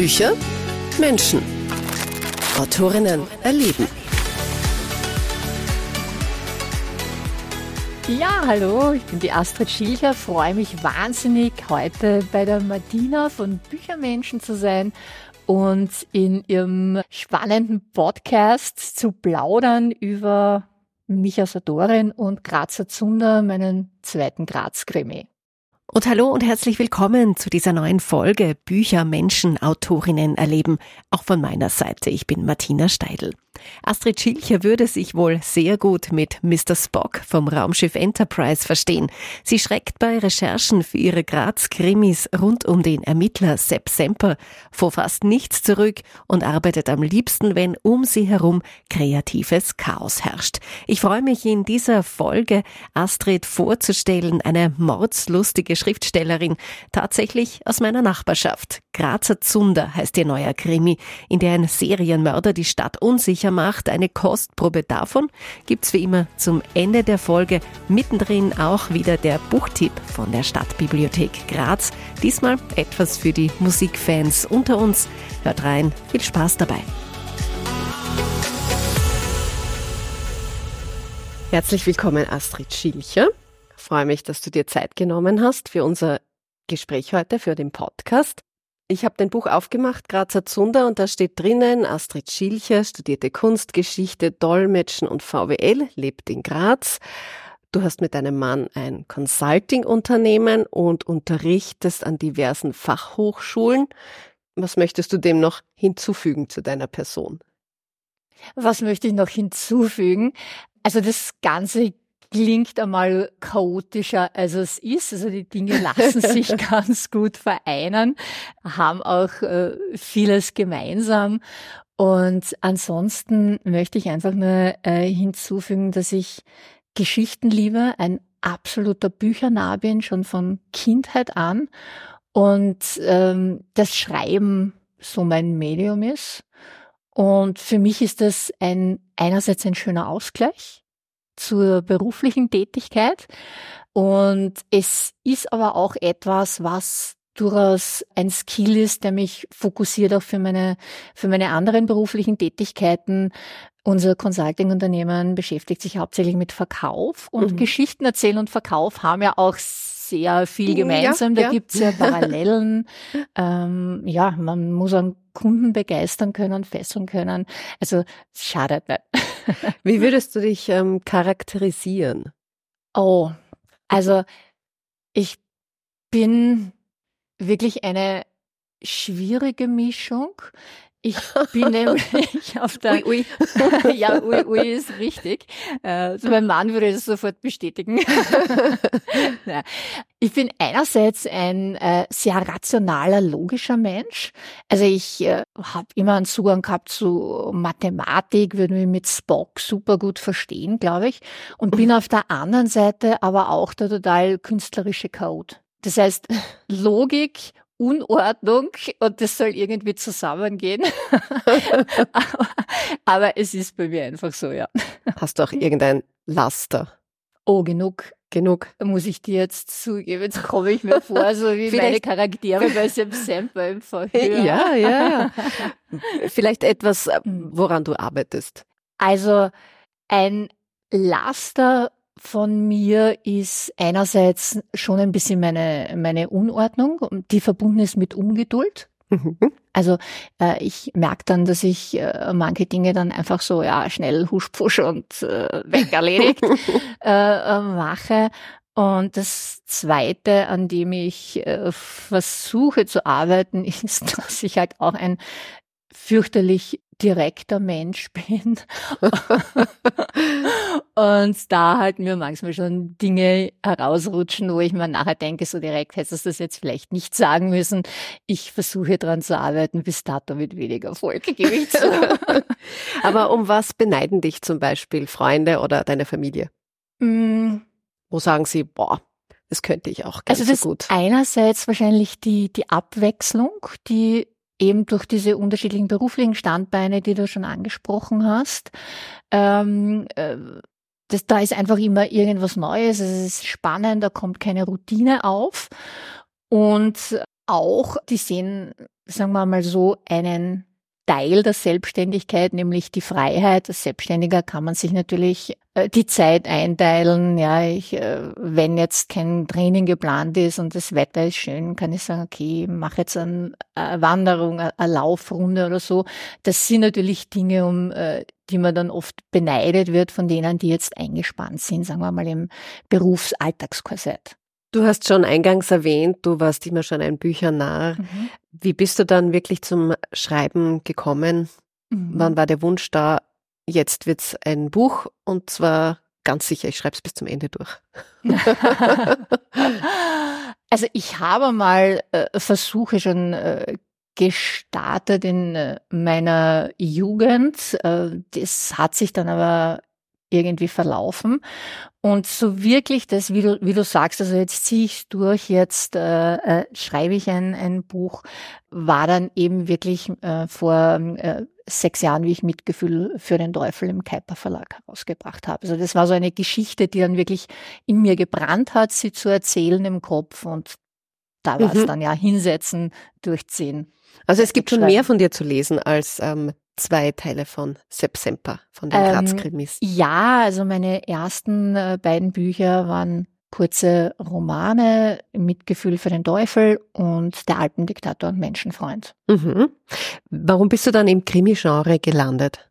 Bücher, Menschen. Autorinnen erleben. Ja, hallo, ich bin die Astrid Schilcher, freue mich wahnsinnig, heute bei der Martina von Büchermenschen zu sein und in ihrem spannenden Podcast zu plaudern über mich als Autorin und Grazer Zunder, meinen zweiten Graz-Krimi. Und hallo und herzlich willkommen zu dieser neuen Folge Bücher, Menschen, Autorinnen erleben. Auch von meiner Seite. Ich bin Martina Steidl. Astrid Schilcher würde sich wohl sehr gut mit Mr. Spock vom Raumschiff Enterprise verstehen. Sie schreckt bei Recherchen für ihre Graz-Krimis rund um den Ermittler Sepp Semper vor fast nichts zurück und arbeitet am liebsten, wenn um sie herum kreatives Chaos herrscht. Ich freue mich in dieser Folge Astrid vorzustellen, eine mordslustige Schriftstellerin, tatsächlich aus meiner Nachbarschaft. Grazer Zunder heißt ihr neuer Krimi, in der ein Serienmörder die Stadt unsicher macht. Eine Kostprobe davon gibt's wie immer zum Ende der Folge. Mittendrin auch wieder der Buchtipp von der Stadtbibliothek Graz. Diesmal etwas für die Musikfans unter uns. Hört rein, viel Spaß dabei. Herzlich willkommen, Astrid Schilcher. Ich freue mich, dass du dir Zeit genommen hast für unser Gespräch heute, für den Podcast. Ich habe dein Buch aufgemacht, Grazer Zunder, und da steht drinnen, Astrid Schilcher studierte Kunstgeschichte, Dolmetschen und VWL, lebt in Graz. Du hast mit deinem Mann ein Consulting-Unternehmen und unterrichtest an diversen Fachhochschulen. Was möchtest du dem noch hinzufügen zu deiner Person? Was möchte ich noch hinzufügen? Also das Ganze klingt einmal chaotischer, als es ist. Also die Dinge lassen sich ganz gut vereinen, haben auch äh, vieles gemeinsam. Und ansonsten möchte ich einfach nur äh, hinzufügen, dass ich Geschichten liebe, ein absoluter Büchernah bin, schon von Kindheit an. Und ähm, das Schreiben so mein Medium ist. Und für mich ist das ein, einerseits ein schöner Ausgleich zur beruflichen Tätigkeit. Und es ist aber auch etwas, was durchaus ein Skill ist, der mich fokussiert auch für meine, für meine anderen beruflichen Tätigkeiten. Unser Consulting-Unternehmen beschäftigt sich hauptsächlich mit Verkauf und mhm. Geschichten erzählen und Verkauf haben ja auch sehr viel gemeinsam. Ja, da ja. gibt's ja Parallelen. ähm, ja, man muss einen Kunden begeistern können, fesseln können. Also schadet nicht. Wie würdest du dich ähm, charakterisieren? Oh, also ich bin wirklich eine schwierige Mischung. Ich bin nämlich auf der, ui, ui. ja, ui, ui ist richtig. Also mein Mann würde das sofort bestätigen. ich bin einerseits ein äh, sehr rationaler, logischer Mensch. Also ich äh, habe immer einen Zugang gehabt zu Mathematik, würde mich mit Spock super gut verstehen, glaube ich. Und bin auf der anderen Seite aber auch der total künstlerische Code. Das heißt, Logik Unordnung und das soll irgendwie zusammengehen. aber, aber, es ist bei mir einfach so, ja. Hast du auch irgendein Laster? Oh, genug. Genug. Muss ich dir jetzt zugeben. Jetzt komme ich mir vor, so wie meine Charaktere bei Sam Sample im Verhör. Ja, ja. Vielleicht etwas, äh, woran du arbeitest. Also ein Laster von mir ist einerseits schon ein bisschen meine, meine Unordnung, die verbunden ist mit Ungeduld. Mhm. Also äh, ich merke dann, dass ich äh, manche Dinge dann einfach so ja schnell huschpfusch und äh, weg erledigt äh, äh, mache. Und das Zweite, an dem ich äh, versuche zu arbeiten, ist, dass ich halt auch ein fürchterlich direkter Mensch bin. und da halt mir manchmal schon Dinge herausrutschen, wo ich mir nachher denke, so direkt hättest du das jetzt vielleicht nicht sagen müssen. Ich versuche dran zu arbeiten, bis dato mit weniger Erfolg, gebe ich zu. Aber um was beneiden dich zum Beispiel Freunde oder deine Familie? Mm. Wo sagen sie, boah, das könnte ich auch ganz also das so gut. Einerseits wahrscheinlich die, die Abwechslung, die eben durch diese unterschiedlichen beruflichen Standbeine, die du schon angesprochen hast. Ähm, äh, das, da ist einfach immer irgendwas Neues, es ist spannend, da kommt keine Routine auf. Und auch, die sehen sagen wir mal so, einen Teil der Selbstständigkeit, nämlich die Freiheit. Als Selbstständiger kann man sich natürlich äh, die Zeit einteilen. Ja, ich, äh, wenn jetzt kein Training geplant ist und das Wetter ist schön, kann ich sagen, okay, mach jetzt eine, eine Wanderung, eine Laufrunde oder so. Das sind natürlich Dinge, um äh, die man dann oft beneidet wird von denen, die jetzt eingespannt sind, sagen wir mal im Berufsalltagskorsett. Du hast schon eingangs erwähnt, du warst immer schon ein Büchernarr. Mhm. Wie bist du dann wirklich zum Schreiben gekommen? Mhm. Wann war der Wunsch da? Jetzt wird's ein Buch und zwar ganz sicher, ich schreibe es bis zum Ende durch. also ich habe mal äh, Versuche schon äh, gestartet in äh, meiner Jugend. Äh, das hat sich dann aber irgendwie verlaufen. Und so wirklich das, wie du, wie du sagst, also jetzt ziehe ich durch, jetzt äh, äh, schreibe ich ein, ein Buch, war dann eben wirklich äh, vor äh, sechs Jahren, wie ich Mitgefühl für den Teufel im Kuiper Verlag herausgebracht habe. Also das war so eine Geschichte, die dann wirklich in mir gebrannt hat, sie zu erzählen im Kopf und da war es mhm. dann ja hinsetzen, durchziehen. Also es gibt schon mehr von dir zu lesen als ähm, zwei Teile von Sepp Semper, von den ähm, Graz-Krimis. Ja, also meine ersten äh, beiden Bücher waren kurze Romane, Mitgefühl für den Teufel und Der Alpendiktator und Menschenfreund. Mhm. Warum bist du dann im Krimi-Genre gelandet?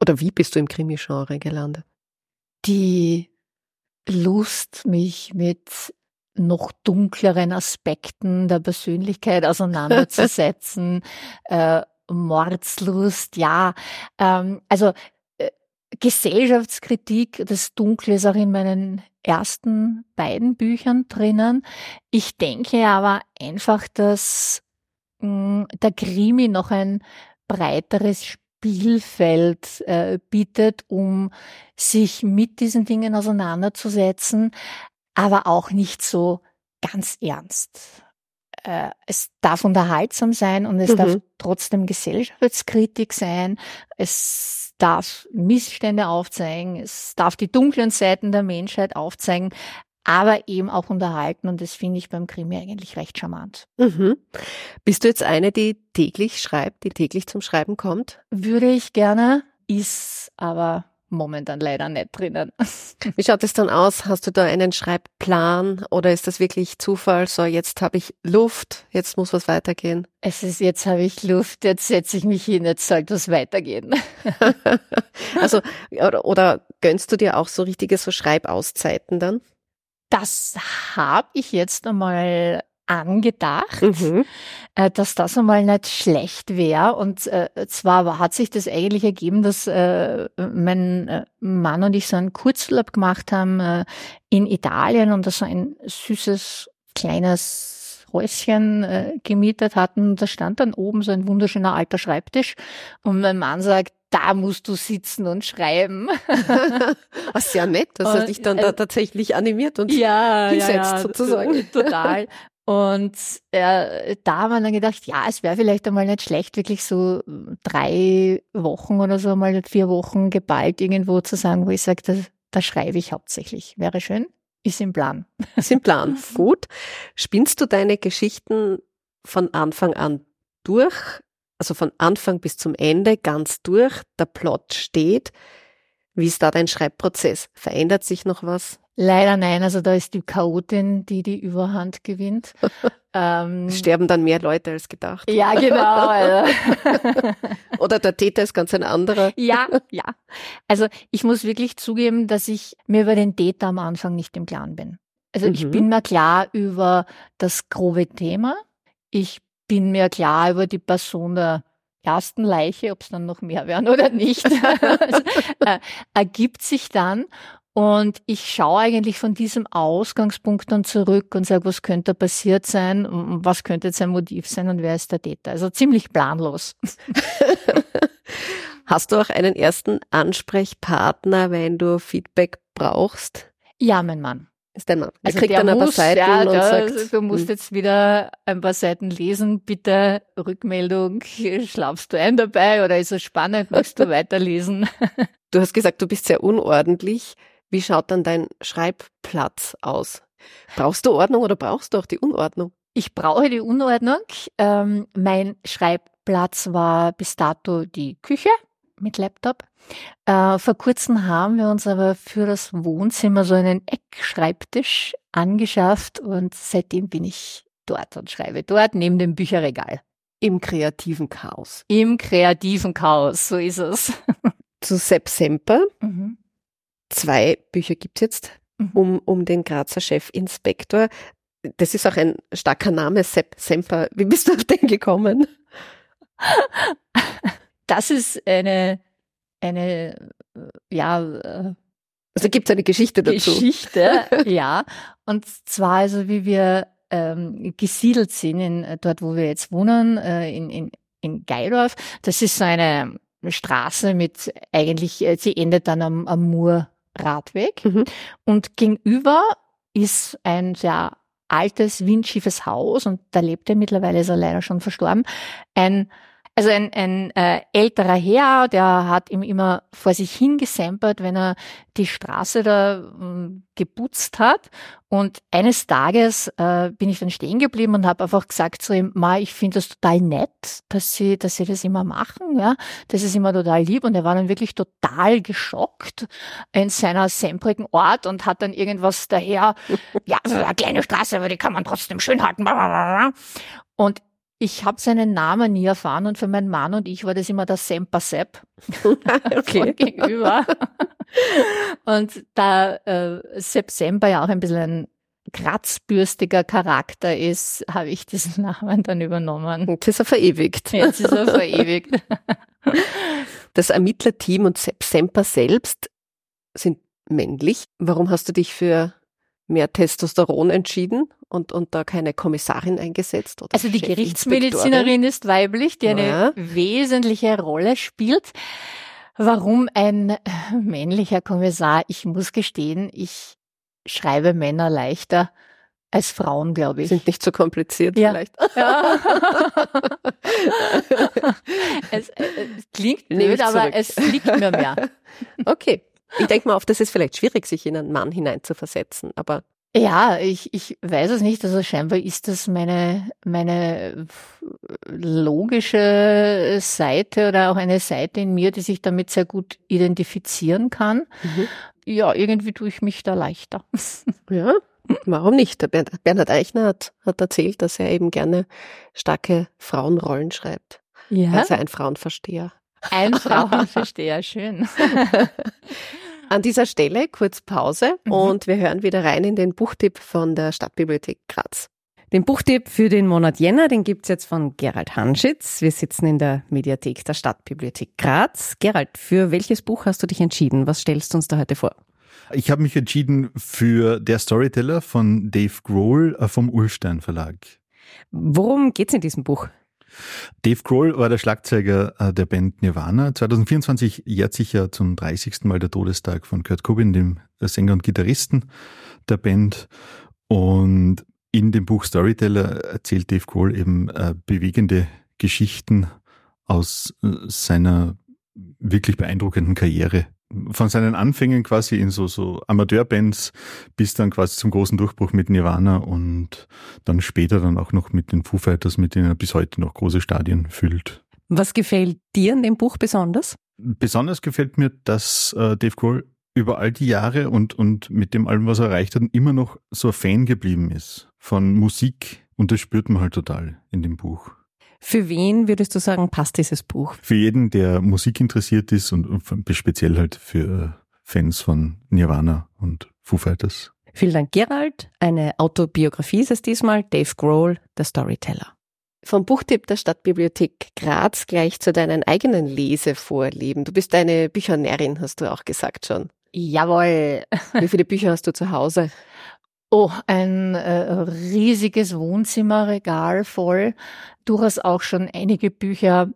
Oder wie bist du im Krimi-Genre gelandet? Die Lust, mich mit noch dunkleren Aspekten der Persönlichkeit auseinanderzusetzen, äh, Mordslust, ja. Ähm, also äh, Gesellschaftskritik, das Dunkle ist auch in meinen ersten beiden Büchern drinnen. Ich denke aber einfach, dass mh, hm, der Krimi noch ein breiteres Spielfeld äh, bietet, um sich mit diesen Dingen auseinanderzusetzen, aber auch nicht so ganz ernst äh, es darf unterhaltsam sein und es mhm. darf trotzdem Gesellschaftskritik sein. Es darf Missstände aufzeigen. Es darf die dunklen Seiten der Menschheit aufzeigen, aber eben auch unterhalten. Und das finde ich beim Krimi eigentlich recht charmant. Mhm. Bist du jetzt eine, die täglich schreibt, die täglich zum Schreiben kommt? Würde ich gerne, ist aber momentan leider nicht drinnen. Wie schaut es dann aus? Hast du da einen Schreibplan oder ist das wirklich Zufall? So, jetzt habe ich Luft, jetzt muss was weitergehen. Es ist, jetzt habe ich Luft, jetzt setze ich mich hin, jetzt sollte was weitergehen. also, oder, oder gönnst du dir auch so richtige so Schreibauszeiten dann? Das habe ich jetzt einmal angedacht, mhm. äh, dass das einmal nicht schlecht wäre. Und äh, zwar hat sich das eigentlich ergeben, dass äh, mein äh, Mann und ich so einen Kurzurlaub gemacht haben äh, in Italien und da so ein süßes kleines Häuschen äh, gemietet hatten. Da stand dann oben so ein wunderschöner alter Schreibtisch und mein Mann sagt, da musst du sitzen und schreiben. Was sehr nett, dass er dich dann da tatsächlich animiert und ja, hinsetzt ja, ja, sozusagen. Total. Und äh, da haben wir dann gedacht, ja, es wäre vielleicht einmal nicht schlecht, wirklich so drei Wochen oder so mal vier Wochen geballt irgendwo zu sagen, wo ich sage, da, da schreibe ich hauptsächlich. Wäre schön. Ist im Plan. Ist im Plan. Gut. Spinnst du deine Geschichten von Anfang an durch? Also von Anfang bis zum Ende ganz durch? Der Plot steht. Wie ist da dein Schreibprozess? Verändert sich noch was? Leider nein, also da ist die Chaotin, die die Überhand gewinnt. ähm, Sterben dann mehr Leute als gedacht. Ja, genau. Also. Oder der Täter ist ganz ein anderer. ja, ja. Also ich muss wirklich zugeben, dass ich mir über den Täter am Anfang nicht im Klaren bin. Also mhm. ich bin mir klar über das grobe Thema. Ich bin mir klar über die Person der ersten Leiche, ob es dann noch mehr werden oder nicht, also, äh, ergibt sich dann. Und ich schaue eigentlich von diesem Ausgangspunkt dann zurück und sage, was könnte passiert sein, was könnte jetzt ein Motiv sein und wer ist der Täter. Also ziemlich planlos. Hast du auch einen ersten Ansprechpartner, wenn du Feedback brauchst? Ja, mein Mann. Ist dein Mann. Er also kriegt dann ein paar Seiten ja, und sagt, du musst hm. jetzt wieder ein paar Seiten lesen, bitte Rückmeldung, schlafst du ein dabei oder ist es spannend, möchtest du weiterlesen? Du hast gesagt, du bist sehr unordentlich. Wie schaut dann dein Schreibplatz aus? Brauchst du Ordnung oder brauchst du auch die Unordnung? Ich brauche die Unordnung. Ähm, mein Schreibplatz war bis dato die Küche mit Laptop. Äh, vor kurzem haben wir uns aber für das Wohnzimmer so einen Eckschreibtisch angeschafft und seitdem bin ich dort und schreibe dort neben dem Bücherregal. Im kreativen Chaos. Im kreativen Chaos, so ist es. Zu Sepp Semper. Mhm. Zwei Bücher gibt's jetzt mhm. um, um den Grazer Chefinspektor. Das ist auch ein starker Name, Sepp Semper. Wie bist du auf den gekommen? Das ist eine, eine, ja, äh, also gibt es eine Geschichte dazu? Geschichte, ja. Und zwar also, wie wir ähm, gesiedelt sind, in, dort wo wir jetzt wohnen, äh, in, in, in Geidorf. Das ist so eine Straße mit eigentlich, äh, sie endet dann am, am Murradweg. Mhm. Und gegenüber ist ein sehr altes, windschiefes Haus und da lebt er mittlerweile, ist er leider schon verstorben, ein also ein, ein äh, älterer Herr, der hat ihm immer vor sich hingesempert, wenn er die Straße da äh, geputzt hat. Und eines Tages äh, bin ich dann stehen geblieben und habe einfach gesagt zu ihm, Ma, ich finde das total nett, dass sie, dass sie das immer machen. Ja, das ist immer total lieb. Und er war dann wirklich total geschockt in seiner semprigen Ort und hat dann irgendwas daher, ja, so eine kleine Straße, aber die kann man trotzdem schön halten. Und ich habe seinen Namen nie erfahren und für meinen Mann und ich war das immer der Semper Sepp okay. gegenüber. und da äh, Sepp Semper ja auch ein bisschen ein kratzbürstiger Charakter ist, habe ich diesen Namen dann übernommen. Jetzt ist er verewigt. Jetzt ist er verewigt. Das Ermittlerteam und Sepp Semper selbst sind männlich. Warum hast du dich für mehr Testosteron entschieden und, und da keine Kommissarin eingesetzt? also die Gerichtsmedizinerin ist weiblich, die eine ja. wesentliche Rolle spielt. Warum ein männlicher Kommissar? Ich muss gestehen, ich schreibe Männer leichter als Frauen, glaube ich. Sind nicht so kompliziert ja. vielleicht. Ja. es, es, klingt blöd, aber es liegt mir mehr. Okay. Ich denke mal, oft ist es vielleicht schwierig, sich in einen Mann hineinzuversetzen, aber ja, ich, ich weiß es nicht. Also scheinbar ist das meine, meine logische Seite oder auch eine Seite in mir, die sich damit sehr gut identifizieren kann. Mhm. Ja, irgendwie tue ich mich da leichter. Ja, warum nicht? Der Bernhard Eichner hat, hat erzählt, dass er eben gerne starke Frauenrollen schreibt. Ja. Also ein Frauenversteher. Ein Frauenversteher, schön. An dieser Stelle kurz Pause mhm. und wir hören wieder rein in den Buchtipp von der Stadtbibliothek Graz. Den Buchtipp für den Monat Jänner, den gibt's jetzt von Gerald Hanschitz. Wir sitzen in der Mediathek der Stadtbibliothek Graz. Gerald, für welches Buch hast du dich entschieden? Was stellst du uns da heute vor? Ich habe mich entschieden für Der Storyteller von Dave Grohl äh, vom Ulstein Verlag. Worum geht's in diesem Buch? Dave Grohl war der Schlagzeuger äh, der Band Nirvana. 2024 jährt sich ja zum 30. Mal der Todestag von Kurt Cobain, dem Sänger und Gitarristen der Band. Und in dem Buch Storyteller erzählt Dave Grohl eben äh, bewegende Geschichten aus äh, seiner wirklich beeindruckenden Karriere von seinen Anfängen quasi in so, so Amateurbands bis dann quasi zum großen Durchbruch mit Nirvana und dann später dann auch noch mit den Foo Fighters, mit denen er bis heute noch große Stadien füllt. Was gefällt dir in dem Buch besonders? Besonders gefällt mir, dass äh, Dave Grohl über all die Jahre und, und mit dem allem, was er erreicht hat, immer noch so ein Fan geblieben ist von Musik und das spürt man halt total in dem Buch. Für wen würdest du sagen, passt dieses Buch? Für jeden, der Musik interessiert ist und speziell halt für Fans von Nirvana und Foo Fighters. Vielen Dank, Gerald. Eine Autobiografie ist es diesmal. Dave Grohl, der Storyteller. Vom Buchtipp der Stadtbibliothek Graz gleich zu deinen eigenen Lesevorlieben. Du bist eine Büchernärin, hast du auch gesagt schon. Jawohl. Wie viele Bücher hast du zu Hause? Oh, ein äh, riesiges Wohnzimmerregal voll. Durchaus auch schon einige Bücher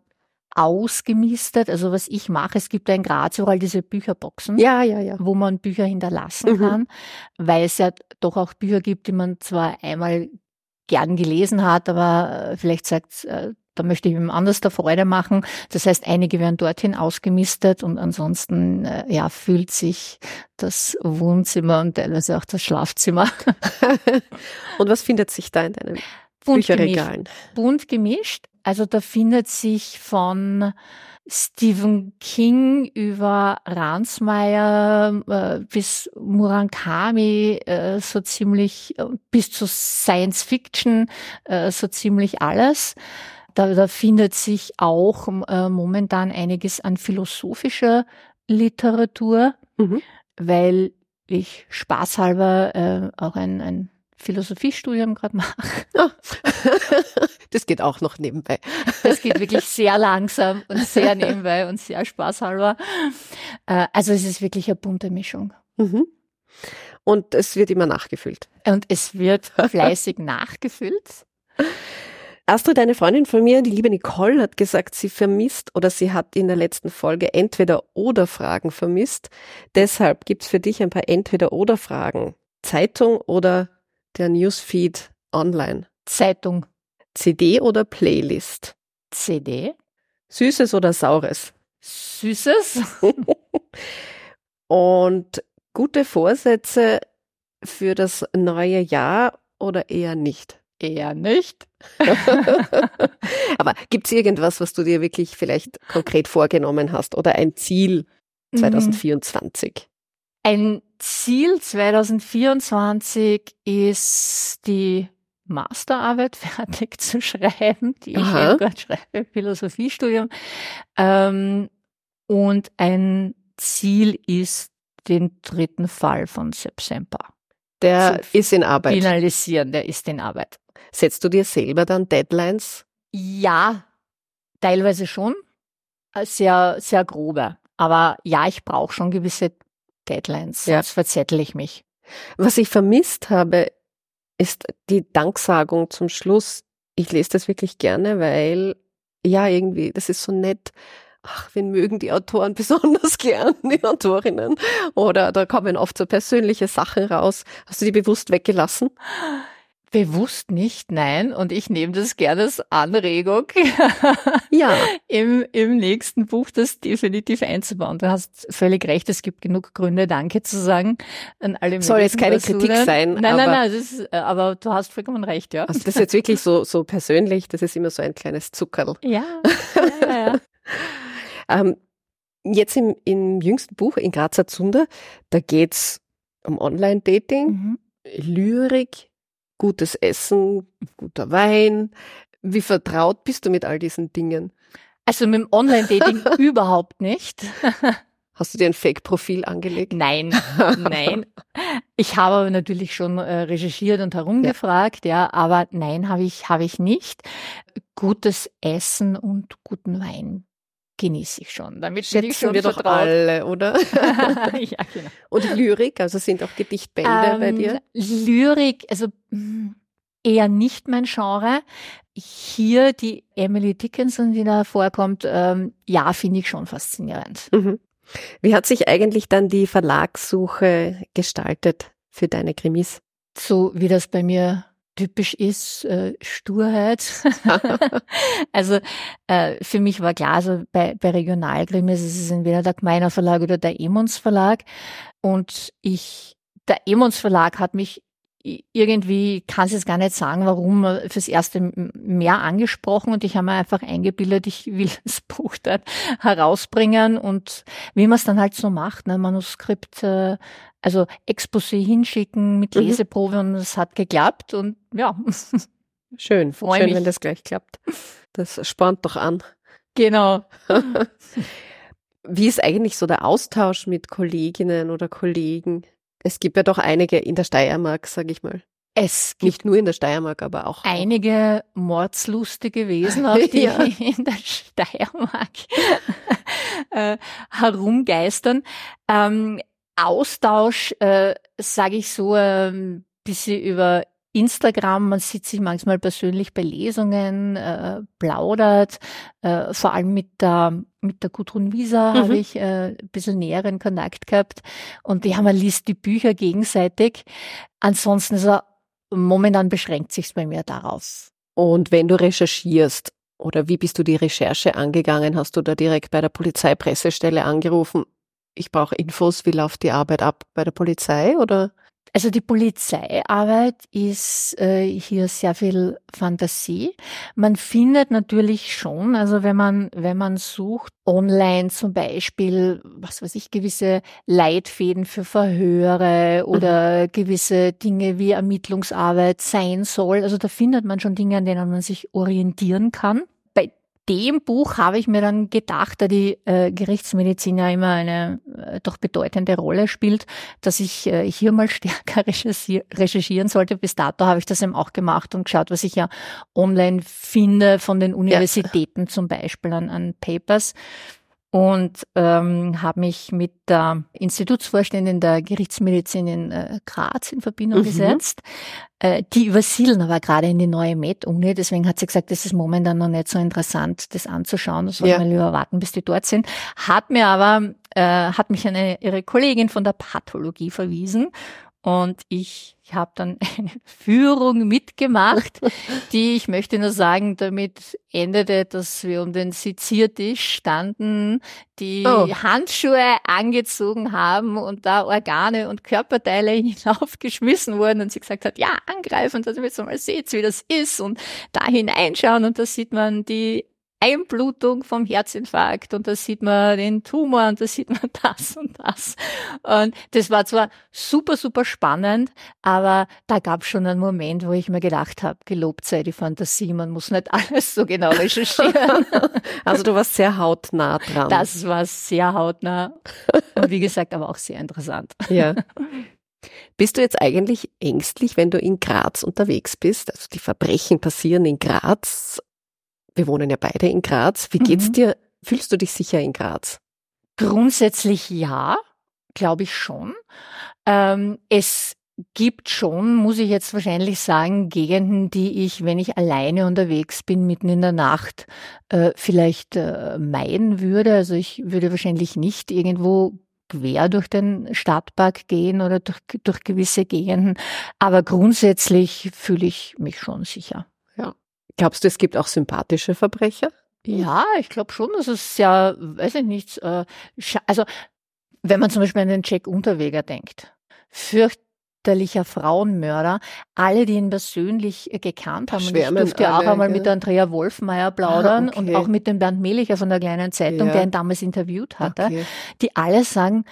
ausgemistet. Also was ich mache, es gibt ja in Graz überall diese Bücherboxen, ja, ja, ja. wo man Bücher hinterlassen mhm. kann, weil es ja doch auch Bücher gibt, die man zwar einmal gern gelesen hat, aber äh, vielleicht sagt, äh, da möchte ich ihm anders der Freude machen. Das heißt, einige werden dorthin ausgemistet und ansonsten äh, ja, fühlt sich das Wohnzimmer und teilweise auch das Schlafzimmer. und was findet sich da in deinem bunt Bücherregalen. Gemischt, bunt gemischt. Also da findet sich von Stephen King über Ransmayr äh, bis Murakami äh, so ziemlich äh, bis zu Science Fiction äh, so ziemlich alles. Da, da findet sich auch äh, momentan einiges an philosophischer Literatur, Mhm. weil ich spaßhalber äh, auch ein, ein Philosophiestudium gerade mache. Ah. Das geht auch noch nebenbei. Das geht wirklich sehr langsam und sehr nebenbei und sehr spaßhalber. Äh, also es ist wirklich eine bunte Mischung. Mhm. Und es wird immer nachgefüllt. Und es wird fleißig nachgefüllt. Astrid, eine Freundin von mir, die liebe Nicole, hat gesagt, sie vermisst oder sie hat in der letzten Folge Entweder-Oder-Fragen vermisst. Deshalb gibt's für dich ein paar Entweder-Oder-Fragen. Zeitung oder der Newsfeed online? Zeitung, CD oder Playlist? CD, Süßes oder Saures? Süßes, Und gute Vorsätze für das neue Jahr oder eher nicht? Eher nicht. Aber gibt's irgendwas, was du dir wirklich vielleicht konkret vorgenommen hast oder ein Ziel Mhm. 2024? Ein Ziel 2024 ist die Masterarbeit fertig zu schreiben, die ich Aha. eben gerade schreibe, Philosophiestudium. Ähm, und ein Ziel ist den dritten Fall von Sepp Semper. Der ist in Arbeit. Finalisieren, der ist in Arbeit. Setzt du dir selber dann Deadlines? Ja, teilweise schon. Äh, Sehr, sehr grobe. Aber ja, ich brauche schon gewisse Deadlines, Ja. sonst verzettel ich mich. Was ich vermisst habe, ist die Danksagung zum Schluss. Ich lese das wirklich gerne, weil ja, irgendwie, das ist so nett. Ach, wen mögen die Autoren besonders gern, die Autorinnen? Oder da kommen oft so persönliche Sachen raus. Hast du die bewusst weggelassen? Bewusst nicht, nein. Und ich nehme das gerne als Anregung, Ja. im, im nächsten Buch das definitiv einzubauen. Du hast völlig recht, es gibt genug Gründe, Danke zu sagen an alle Soll jetzt keine. Kritik sein, Nein, aber- nein, nein, das ist, äh, aber du hast vollkommen recht, ja. Also das ist jetzt wirklich so, so persönlich, das ist immer so ein kleines Zuckerl. Ja, ja, ja, ja. Ähm, jetzt im, im jüngsten Buch, in Grazer Zunder, da geht's um Online-Dating, Mhm. Lyrik, gutes Essen, guter Wein. Wie vertraut bist du mit all diesen Dingen? Also mit dem Online-Dating überhaupt nicht. Hast du dir ein Fake-Profil angelegt? Nein, nein. Ich habe natürlich schon äh, recherchiert und herumgefragt, ja, aber nein, habe ich, habe ich nicht. Gutes Essen und guten Wein genieße ich schon. Damit bin ich Schätzen schon wir doch vertraut. alle, oder? ja, genau. Und Lyrik, also sind auch Gedichtbände bei Ähm, dir? Lyrik, also mh, eher nicht mein Genre. Hier die Emily Dickinson, die da vorkommt, ähm, ja, finde ich schon faszinierend. Mhm. Wie hat sich eigentlich dann die Verlagssuche gestaltet für deine Krimis? so wie das bei mir typisch ist, äh, Sturheit. also äh, für mich war klar, also bei, bei Regionalkrimis ist es entweder der Gmeiner Verlag oder der Emons Verlag. Und ich, der Emons Verlag hat mich irgendwie, ich kann es jetzt gar nicht sagen, warum, äh, fürs erste mehr angesprochen und ich habe mir einfach eingebildet, ich will das Buch dann herausbringen und wie man es dann halt so macht, ne, Manuskript, äh, also Exposé hinschicken mit Mhm. Leseprobe und es hat geklappt und ja, Schön, Freu schön, mich. wenn das gleich klappt. Das spornt doch an. genau. Wie ist eigentlich so der Austausch mit Kolleginnen oder Kollegen? Es gibt ja doch einige in der Steiermark, sage ich mal. Es gibt Nicht nur in der Steiermark, aber auch. einige mordslustige Wesen, auch die Ja. in der Steiermark äh, herumgeistern. Ähm, Austausch, äh, sage ich so, ein bisschen über Instagram, man sieht sich manchmal persönlich bei Lesungen, äh, plaudert, äh, vor allem mit der, mit der Gudrun Wieser Mhm. habe ich äh, ein bisschen näheren Kontakt gehabt und die haben man liest die Bücher gegenseitig. Ansonsten ist er, momentan beschränkt sich's bei mir darauf. Und wenn du recherchierst, oder wie bist du die Recherche angegangen? Hast du da direkt bei der Polizeipressestelle angerufen? Ich brauche Infos, wie läuft die Arbeit ab bei der Polizei oder? Also die Polizeiarbeit ist äh, hier sehr viel Fantasie. Man findet natürlich schon, also wenn man wenn man sucht online zum Beispiel, was weiß ich, gewisse Leitfäden für Verhöre oder mhm. gewisse Dinge wie Ermittlungsarbeit sein soll. Also da findet man schon Dinge, an denen man sich orientieren kann dem Buch habe ich mir dann gedacht, da die äh, Gerichtsmedizin ja immer eine äh, doch bedeutende Rolle spielt, dass ich äh, hier mal stärker recherchieren sollte. Bis dato habe ich das eben auch gemacht und geschaut, was ich ja online finde von den Universitäten ja. zum Beispiel an, an Papers und ähm, habe mich mit der Institutsvorständin der Gerichtsmedizin in äh, Graz in Verbindung mhm. gesetzt. Äh, die übersiedeln aber gerade in die neue Med-Uni, deswegen hat sie gesagt, das ist momentan noch nicht so interessant, das anzuschauen. Das soll ja. man lieber warten, bis die dort sind. Hat mir aber, äh, hat mich eine ihre Kollegin von der Pathologie verwiesen und ich habe dann eine Führung mitgemacht, die, ich möchte nur sagen, damit endete, dass wir um den Seziertisch standen, die oh. Handschuhe angezogen haben und da Organe und Körperteile hinaufgeschmissen wurden und sie gesagt hat, ja, angreifen, dass ihr jetzt mal seht, wie das ist und da hineinschauen und da sieht man die Einblutung vom Herzinfarkt und da sieht man den Tumor und da sieht man das und das. Und das war zwar super, super spannend, aber da gab es schon einen Moment, wo ich mir gedacht habe, gelobt sei die Fantasie, man muss nicht alles so genau recherchieren. Also du warst sehr hautnah dran. Das war sehr hautnah und wie gesagt, aber auch sehr interessant. Ja. Bist du jetzt eigentlich ängstlich, wenn du in Graz unterwegs bist? Also die Verbrechen passieren in Graz wir wohnen ja beide in Graz. Wie geht's mhm. dir? Fühlst du dich sicher in Graz? Grundsätzlich ja, glaube ich schon. Ähm, es gibt schon, muss ich jetzt wahrscheinlich sagen, Gegenden, die ich, wenn ich alleine unterwegs bin, mitten in der Nacht, äh, vielleicht äh, meiden würde. Also ich würde wahrscheinlich nicht irgendwo quer durch den Stadtpark gehen oder durch, durch gewisse Gegenden. Aber grundsätzlich fühle ich mich schon sicher. Glaubst du, es gibt auch sympathische Verbrecher? Ja, ich glaube schon, dass es ja, weiß ich nicht, äh, also wenn man zum Beispiel an den Jack Unterweger denkt, fürchterlicher Frauenmörder, alle, die ihn persönlich äh, gekannt haben, und ich durfte ja auch einmal gell? mit Andrea Wolfmeier plaudern ah, okay. und auch mit dem Bernd Melicher von der kleinen Zeitung, ja. der ihn damals interviewt hatte, okay. die alle sagen,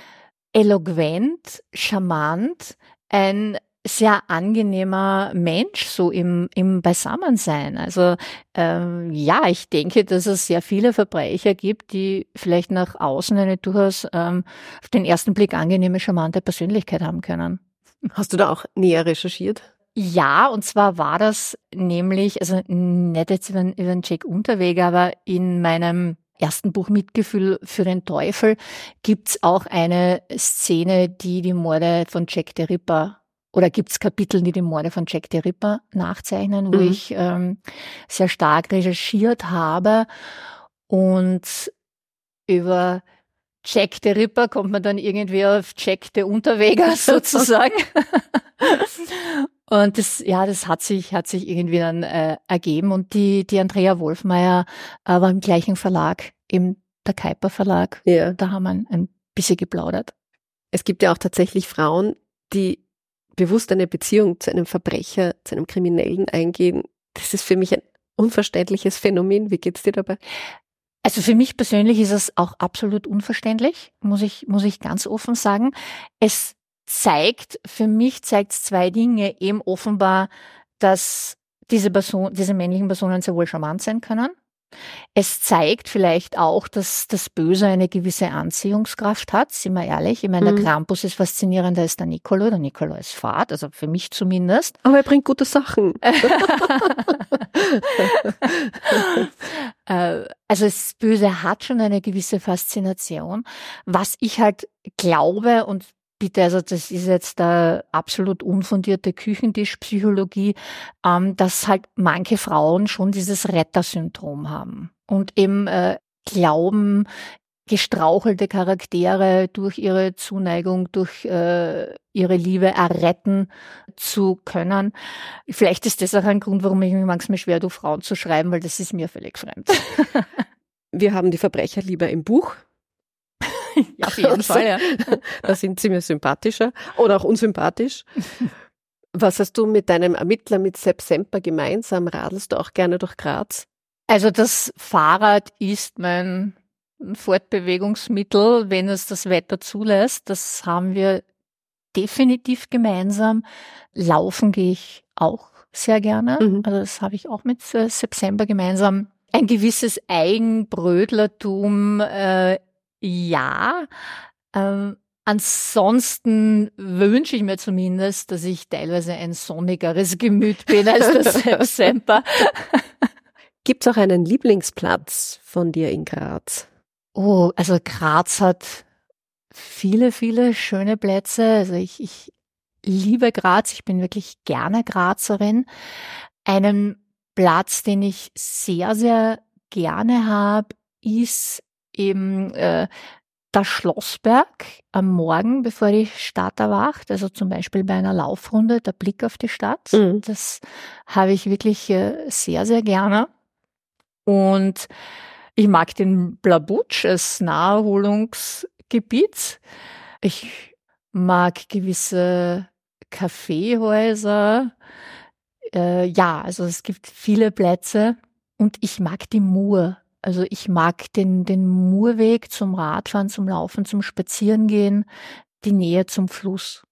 eloquent, charmant, ein sehr angenehmer Mensch so im, im Beisammensein. Also ähm, ja, ich denke, dass es sehr viele Verbrecher gibt, die vielleicht nach außen eine durchaus ähm, auf den ersten Blick angenehme, charmante Persönlichkeit haben können. Hast du da auch näher recherchiert? Ja, und zwar war das nämlich, also nicht jetzt über, über den Jack Unterweger, aber in meinem ersten Buch Mitgefühl für den Teufel gibt's auch eine Szene, die die Morde von Jack the Ripper oder gibt's Kapitel, die die Morde von Jack the Ripper nachzeichnen, wo mhm. ich ähm, sehr stark recherchiert habe und über Jack the Ripper kommt man dann irgendwie auf Jack the Unterweger sozusagen. und das, ja, das hat sich, hat sich irgendwie dann äh, ergeben. Und die, die Andrea Wolfmeier äh, war im gleichen Verlag, im der Kuiper Verlag. Ja. Da haben wir ein, ein bisschen geplaudert. Es gibt ja auch tatsächlich Frauen, die bewusst eine Beziehung zu einem Verbrecher, zu einem Kriminellen eingehen, das ist für mich ein unverständliches Phänomen. Wie geht's dir dabei? Also für mich persönlich ist es auch absolut unverständlich, muss ich, muss ich ganz offen sagen. Es zeigt, für mich zeigt es zwei Dinge, eben offenbar, dass diese Person, diese männlichen Personen sehr wohl charmant sein können es zeigt vielleicht auch, dass das Böse eine gewisse Anziehungskraft hat, sind wir ehrlich. Ich meine, der mhm. Krampus ist faszinierender als der Nicolo. Der Nicolo ist Fahrt, also für mich zumindest. Aber er bringt gute Sachen. Äh, also das Böse hat schon eine gewisse Faszination. Was ich halt glaube und bitte, also das ist jetzt der absolut unfundierte Küchentischpsychologie, ähm, dass halt manche Frauen schon dieses Rettersyndrom haben und eben äh, glauben, gestrauchelte Charaktere durch ihre Zuneigung, durch äh, ihre Liebe erretten zu können. Vielleicht ist das auch ein Grund, warum ich mich manchmal schwer tue, Frauen zu schreiben, weil das ist mir völlig fremd. Wir haben die Verbrecher lieber im Buch ja, auf jeden Fall, ja. Da sind sie mir sympathischer oder auch unsympathisch. Was hast du mit deinem Ermittler, mit Sepp Semper gemeinsam? Radelst du auch gerne durch Graz? Also das Fahrrad ist mein Fortbewegungsmittel, wenn es das Wetter zulässt. Das haben wir definitiv gemeinsam. Laufen gehe ich auch sehr gerne. Mhm. Also das habe ich auch mit äh, September gemeinsam. Ein gewisses Eigenbrödlertum, äh, ja. Ähm, ansonsten wünsche ich mir zumindest, dass ich teilweise ein sonnigeres Gemüt bin als das September. Gibt es auch einen Lieblingsplatz von dir in Graz? Oh, also Graz hat viele, viele schöne Plätze. Also ich, ich liebe Graz, ich bin wirklich gerne Grazerin. Einen Platz, den ich sehr, sehr gerne habe, ist eben äh, der Schlossberg am Morgen, bevor die Stadt erwacht. Also zum Beispiel bei einer Laufrunde der Blick auf die Stadt. Mhm. Das habe ich wirklich äh, sehr, sehr gerne. Und ich mag den Blabutsch als Naherholungsgebiet. Ich mag gewisse Kaffeehäuser. Äh, ja, also es gibt viele Plätze und ich mag die Mur. Also ich mag den, den Murweg zum Radfahren, zum Laufen, zum Spazierengehen, die Nähe zum Fluss.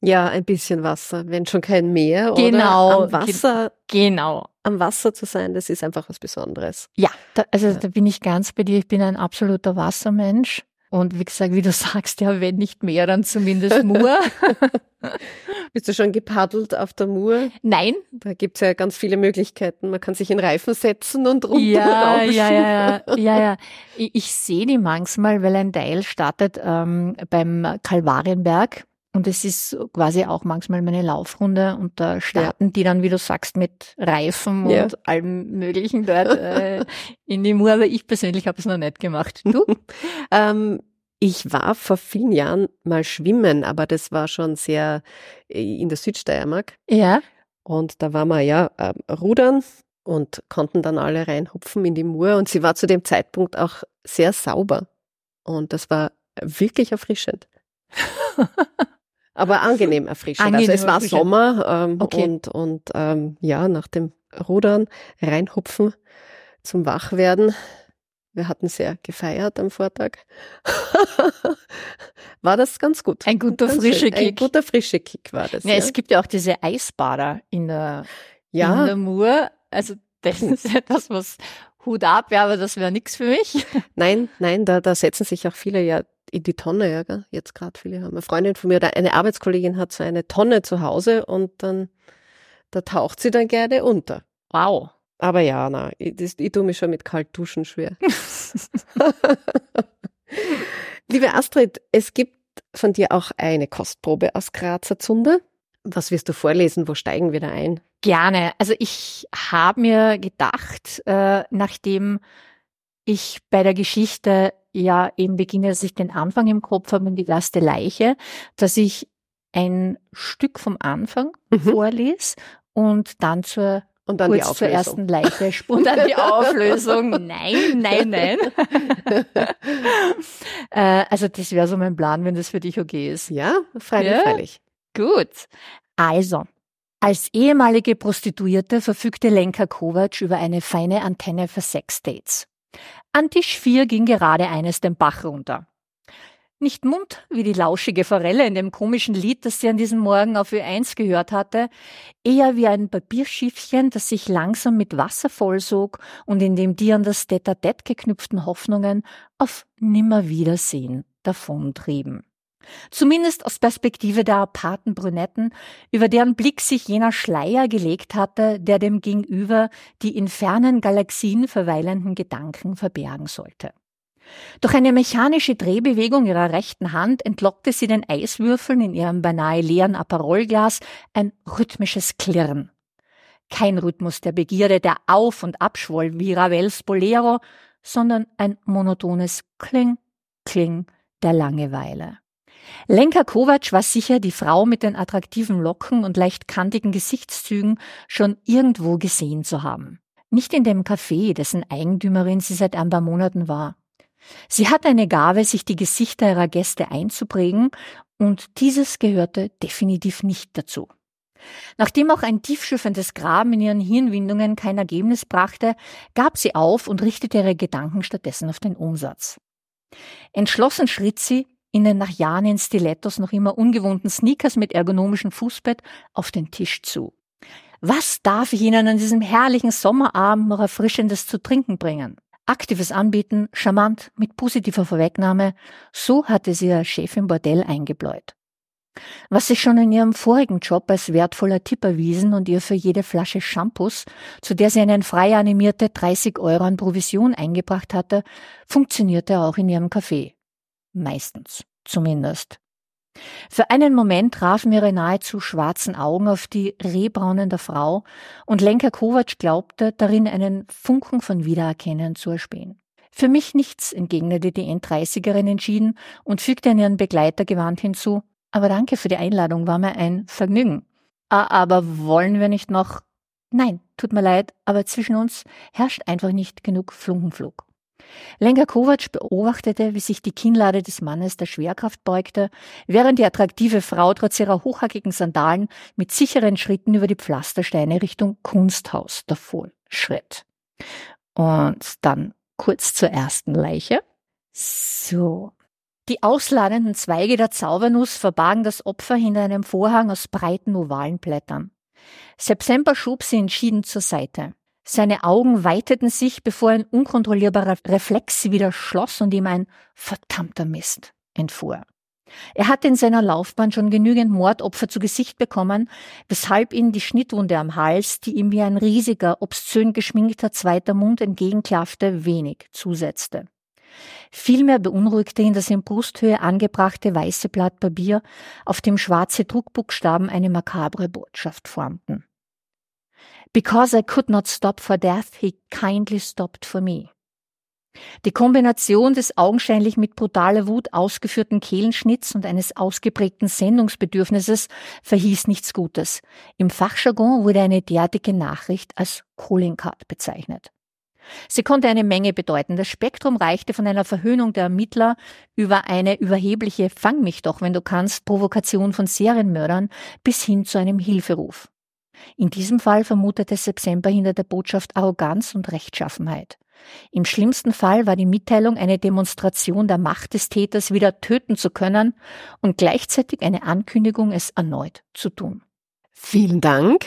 Ja, ein bisschen Wasser, wenn schon kein Meer genau, oder am Wasser. Genau. Am Wasser zu sein, das ist einfach was Besonderes. Ja, da, also ja. da bin ich ganz bei dir. Ich bin ein absoluter Wassermensch. Und wie gesagt, wie du sagst, ja, wenn nicht mehr, dann zumindest Mur. Bist du schon gepaddelt auf der Mur? Nein. Da gibt's ja ganz viele Möglichkeiten. Man kann sich in Reifen setzen und runter ja, ja, ja, ja, ja, ja. Ich, ich sehe die manchmal, weil ein Teil startet ähm, beim Kalvarienberg. Und es ist quasi auch manchmal meine Laufrunde und da starten ja. die dann, wie du sagst, mit Reifen ja. und allem Möglichen dort äh, in die Mur. Aber ich persönlich habe es noch nicht gemacht. Du? ähm, ich war vor vielen Jahren mal schwimmen, aber das war schon sehr äh, in der Südsteiermark. Ja. Und da waren wir ja äh, rudern und konnten dann alle reinhupfen in die Mur und sie war zu dem Zeitpunkt auch sehr sauber. Und das war wirklich erfrischend. aber angenehm erfrischend. Angenehm also es war Sommer ähm, okay. und, und ähm, ja, nach dem Rudern reinhupfen zum Wachwerden wir hatten sehr gefeiert am Vortag. war das ganz gut. Ein guter ganz frische schön. Kick. Ein guter frische Kick war das. Ja, ja, es gibt ja auch diese Eisbader in der, ja. in der Mur. Also das ist etwas, was Hut ab, ja, aber das wäre nichts für mich. Nein, nein, da, da setzen sich auch viele ja in die Tonne, ja, gell? jetzt gerade viele haben. Eine Freundin von mir oder eine Arbeitskollegin hat so eine Tonne zu Hause und dann, da taucht sie dann gerne unter. Wow. Aber ja, na, ich, das, ich tue mich schon mit Kaltduschen schwer. Liebe Astrid, es gibt von dir auch eine Kostprobe aus Grazer Zunder. Was wirst du vorlesen? Wo steigen wir da ein? Gerne. Also ich habe mir gedacht, äh, nachdem ich bei der Geschichte ja eben beginne, dass ich den Anfang im Kopf habe und die erste Leiche, dass ich ein Stück vom Anfang mhm. vorlese und dann zur und dann Kurz die Auflösung. zur ersten Leiche und dann die Auflösung. Nein, nein, nein. äh, also das wäre so mein Plan, wenn das für dich okay ist. Ja, freilich, ja? freilich. Gut. Also, als ehemalige Prostituierte verfügte Lenka Kovac über eine feine Antenne für Sexdates. An Tisch 4 ging gerade eines den Bach runter. Nicht Mund wie die lauschige Forelle in dem komischen Lied, das sie an diesem Morgen auf Ö1 gehört hatte, eher wie ein Papierschiffchen, das sich langsam mit Wasser vollsog und in dem die an das Tete-a-Tete geknüpften Hoffnungen auf Nimmerwiedersehen davontrieben. Zumindest aus Perspektive der aparten Brünetten, über deren Blick sich jener Schleier gelegt hatte, der dem Gegenüber die in fernen Galaxien verweilenden Gedanken verbergen sollte. Durch eine mechanische Drehbewegung ihrer rechten Hand entlockte sie den Eiswürfeln in ihrem beinahe leeren Aperolglas ein rhythmisches Klirren. Kein Rhythmus der Begierde, der auf und abschwoll wie Ravels Bolero, sondern ein monotones Kling, Kling der Langeweile. Lenka Kovac war sicher die Frau mit den attraktiven Locken und leicht kantigen Gesichtszügen schon irgendwo gesehen zu haben. Nicht in dem Café, dessen Eigentümerin sie seit ein paar Monaten war. Sie hat eine Gabe, sich die Gesichter ihrer Gäste einzuprägen, und dieses gehörte definitiv nicht dazu. Nachdem auch ein tiefschürfendes Graben in ihren Hirnwindungen kein Ergebnis brachte, gab sie auf und richtete ihre Gedanken stattdessen auf den Umsatz. Entschlossen schritt sie, in den nach Jahren in Stilettos noch immer ungewohnten Sneakers mit ergonomischem Fußbett auf den Tisch zu. Was darf ich Ihnen an diesem herrlichen Sommerabend noch Erfrischendes zu trinken bringen? Aktives Anbieten, charmant, mit positiver Vorwegnahme, so hatte sie ihr Chef im Bordell eingebläut. Was sich schon in ihrem vorigen Job als wertvoller Tipp erwiesen und ihr für jede Flasche Shampoos, zu der sie einen frei animierte 30 Euro an Provision eingebracht hatte, funktionierte auch in ihrem Café. Meistens, zumindest. Für einen Moment trafen ihre nahezu schwarzen Augen auf die rehbraunen der Frau und Lenker Kovac glaubte, darin einen Funken von Wiedererkennen zu erspähen. Für mich nichts, entgegnete die N30erin entschieden und fügte an ihren Begleiter gewandt hinzu. Aber danke für die Einladung, war mir ein Vergnügen. Ah, aber wollen wir nicht noch? Nein, tut mir leid, aber zwischen uns herrscht einfach nicht genug Flunkenflug. Lenker Kovac beobachtete, wie sich die Kinnlade des Mannes der Schwerkraft beugte, während die attraktive Frau trotz ihrer hochhackigen Sandalen mit sicheren Schritten über die Pflastersteine Richtung Kunsthaus davor schritt. Und dann kurz zur ersten Leiche. So. Die ausladenden Zweige der Zaubernuss verbargen das Opfer hinter einem Vorhang aus breiten ovalen Blättern. September schob sie entschieden zur Seite. Seine Augen weiteten sich, bevor ein unkontrollierbarer Reflex wieder schloss und ihm ein verdammter Mist entfuhr. Er hatte in seiner Laufbahn schon genügend Mordopfer zu Gesicht bekommen, weshalb ihn die Schnittwunde am Hals, die ihm wie ein riesiger, obszön geschminkter zweiter Mund entgegenklaffte, wenig zusetzte. Vielmehr beunruhigte ihn das in Brusthöhe angebrachte weiße Blatt Papier, auf dem schwarze Druckbuchstaben eine makabre Botschaft formten. Because I could not stop for death, he kindly stopped for me. Die Kombination des augenscheinlich mit brutaler Wut ausgeführten Kehlenschnitts und eines ausgeprägten Sendungsbedürfnisses verhieß nichts Gutes. Im Fachjargon wurde eine derartige Nachricht als Calling Card bezeichnet. Sie konnte eine Menge bedeuten. Das Spektrum reichte von einer Verhöhnung der Ermittler über eine überhebliche Fang mich doch, wenn du kannst, Provokation von Serienmördern bis hin zu einem Hilferuf. In diesem Fall vermutete September hinter der Botschaft Arroganz und Rechtschaffenheit. Im schlimmsten Fall war die Mitteilung eine Demonstration der Macht des Täters wieder töten zu können und gleichzeitig eine Ankündigung, es erneut zu tun. Vielen Dank.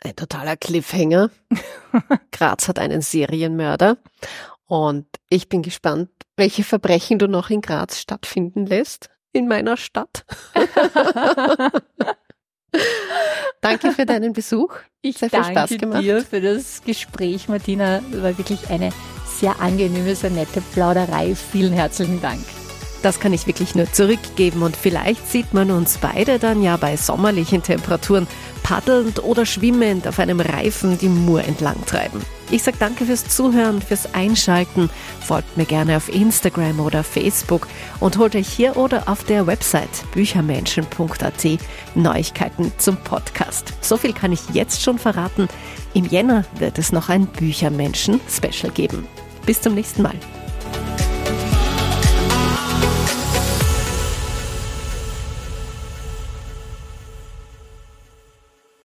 Ein totaler Cliffhanger. Graz hat einen Serienmörder. Und ich bin gespannt, welche Verbrechen du noch in Graz stattfinden lässt. In meiner Stadt. Danke für deinen Besuch. Ich sehr viel Spaß gemacht. dir für das Gespräch, Martina. War wirklich eine sehr angenehme, sehr nette Plauderei. Vielen herzlichen Dank. Das kann ich wirklich nur zurückgeben und vielleicht sieht man uns beide dann ja bei sommerlichen Temperaturen paddelnd oder schwimmend auf einem Reifen die Mur entlang treiben. Ich sage danke fürs Zuhören, fürs Einschalten. Folgt mir gerne auf Instagram oder Facebook und holt euch hier oder auf der Website büchermenschen.at Neuigkeiten zum Podcast. So viel kann ich jetzt schon verraten. Im Jänner wird es noch ein Büchermenschen-Special geben. Bis zum nächsten Mal.